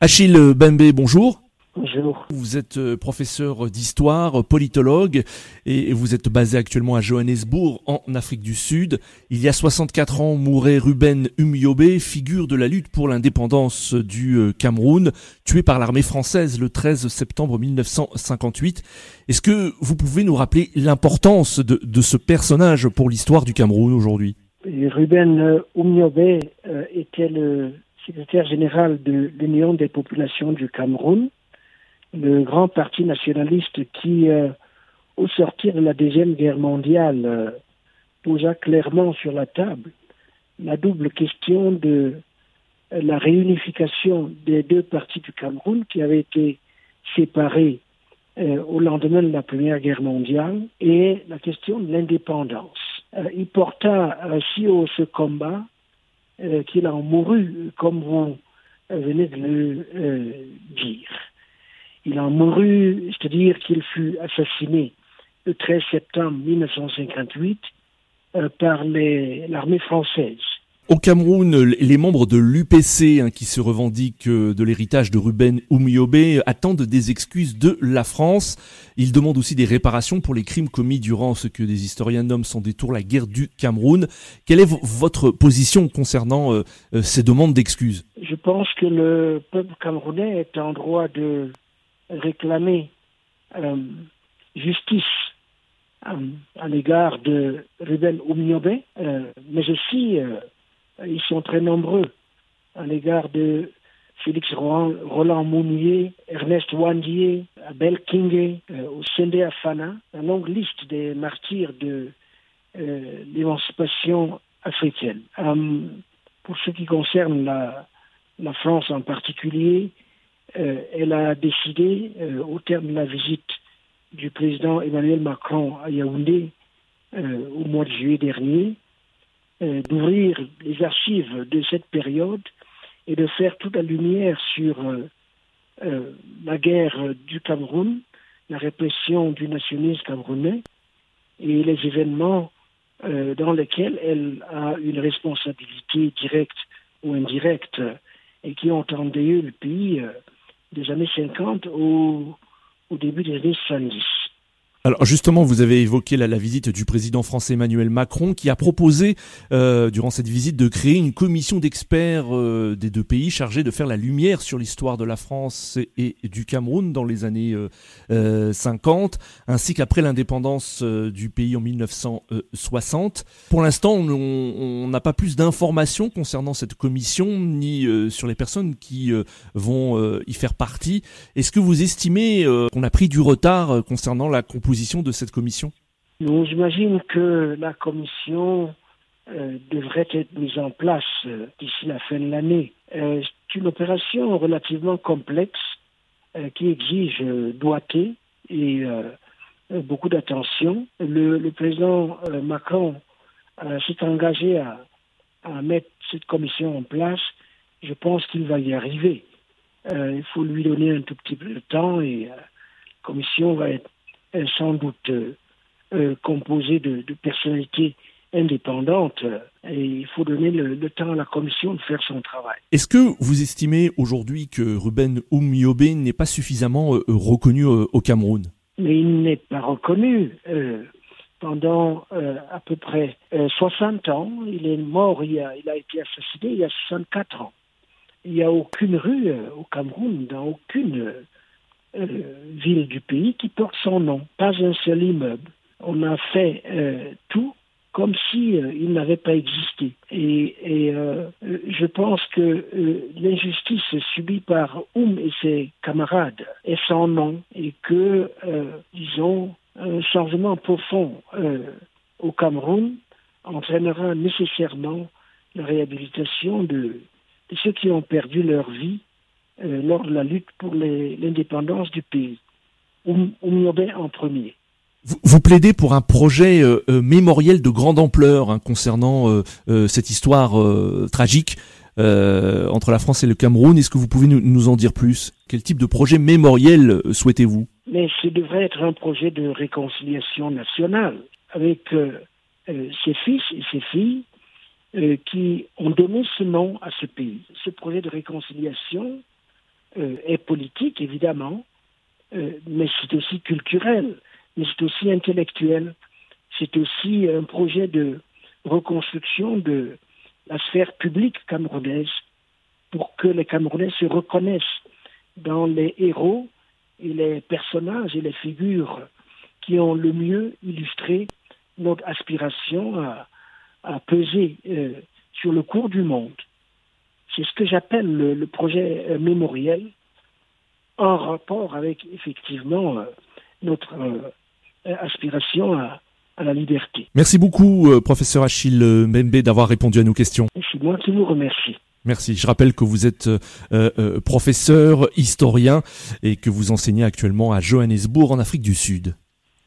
Achille Bembe, bonjour. Bonjour. Vous êtes euh, professeur d'histoire, politologue, et vous êtes basé actuellement à Johannesburg, en Afrique du Sud. Il y a 64 ans, mourait Ruben Umyobe, figure de la lutte pour l'indépendance du euh, Cameroun, tué par l'armée française le 13 septembre 1958. Est-ce que vous pouvez nous rappeler l'importance de, de ce personnage pour l'histoire du Cameroun aujourd'hui? Ruben Umyobe euh, était le secrétaire général de l'Union des populations du Cameroun le grand parti nationaliste qui, euh, au sortir de la Deuxième Guerre mondiale, euh, posa clairement sur la table la double question de euh, la réunification des deux parties du Cameroun qui avaient été séparées au lendemain de la Première Guerre mondiale et la question de l'indépendance. il porta si haut ce combat qu'il en mourut, comme vous venez de le dire. Il en mourut, c'est-à-dire qu'il fut assassiné le 13 septembre 1958 euh, par l'armée française. Au Cameroun, les membres de l'UPC, hein, qui se revendiquent euh, de l'héritage de Ruben Oumiobe, attendent des excuses de la France. Ils demandent aussi des réparations pour les crimes commis durant ce que des historiens nomment sans détour la guerre du Cameroun. Quelle est votre position concernant euh, ces demandes d'excuses? Je pense que le peuple camerounais est en droit de réclamer euh, justice euh, à l'égard de Ruben Oumiobe, euh, mais aussi ils sont très nombreux à l'égard de Félix Roland, Mounier, Ernest Wandier, Abel Kingé, Osende Afana, la longue liste des martyrs de l'émancipation africaine. pour ce qui concerne la, France en particulier, euh, elle a décidé, euh, au terme de la visite du président Emmanuel Macron à Yaoundé euh, au mois de juillet dernier, d'ouvrir les archives de cette période et de faire toute la lumière sur la guerre du Cameroun, la répression du nationalisme camerounais et les événements dans lesquels elle a une responsabilité directe ou indirecte et qui ont endeuillé le pays des années 50 au, au début des années 70. Alors justement, vous avez évoqué la, la, visite du président français Emmanuel Macron qui a proposé euh, durant cette visite de créer une commission d'experts euh, des deux pays chargée de faire la lumière sur l'histoire de la France et, du Cameroun dans les années euh, 50, euh, ainsi qu'après l'indépendance euh, du pays en 1960. Pour l'instant, on n'a pas plus d'informations concernant cette commission ni sur les personnes qui vont y faire partie. Est-ce que vous estimez qu'on a pris du retard concernant la composition de cette commission? J'imagine que la commission euh, devrait être mise en place euh, d'ici la fin de l'année. Euh, c'est une opération relativement complexe qui exige doigté et beaucoup d'attention. Le, président Macron s'est engagé à, à, mettre cette commission en place. Je pense qu'il va y arriver. il faut lui donner un tout petit peu de temps et la commission va être sans doute euh, euh, composé de, personnalités indépendantes et il faut donner le, temps à la commission de faire son travail. Est-ce que vous estimez aujourd'hui que Ruben Oumiobe n'est pas suffisamment euh, reconnu au Cameroun? Mais il n'est pas reconnu. pendant à peu près 60 ans, il est mort, il a, il a été assassiné il y a 64 ans. Il n'y a aucune rue au Cameroun, dans aucune euh, ville du pays qui porte son nom, pas un seul immeuble. On a fait euh, tout comme si euh, il n'avait pas existé. Et, je pense que l'injustice subie par Oum et ses camarades est sans nom et que, disons, un changement profond au Cameroun entraînera nécessairement la réhabilitation de ceux qui ont perdu leur vie euh, lors de la lutte pour l'indépendance du pays. Oumiobe en premier. Vous, plaidez pour un projet euh, euh, mémoriel de grande ampleur hein, concernant cette histoire tragique entre la France et le Cameroun. Est-ce que vous pouvez nous, en dire plus? Quel type de projet mémoriel souhaitez-vous? Mais ce devrait être un projet de réconciliation nationale avec ses fils et ses filles qui ont donné ce nom à ce pays. Ce projet de réconciliation est politique, évidemment, mais c'est aussi culturel, mais c'est aussi intellectuel. C'est aussi un projet de reconstruction de la sphère publique camerounaise pour que les Camerounais se reconnaissent dans les héros et les personnages et les figures qui ont le mieux illustré notre aspiration à, peser euh, sur le cours du monde. C'est ce que j'appelle le, projet euh, mémoriel en rapport avec effectivement euh, notre aspiration à, à la liberté. Merci beaucoup, professeur Achille Mbembe, d'avoir répondu à nos questions. C'est moi qui vous remercie. Merci. Je rappelle que vous êtes euh, euh, professeur, historien et que vous enseignez actuellement à Johannesburg en Afrique du Sud.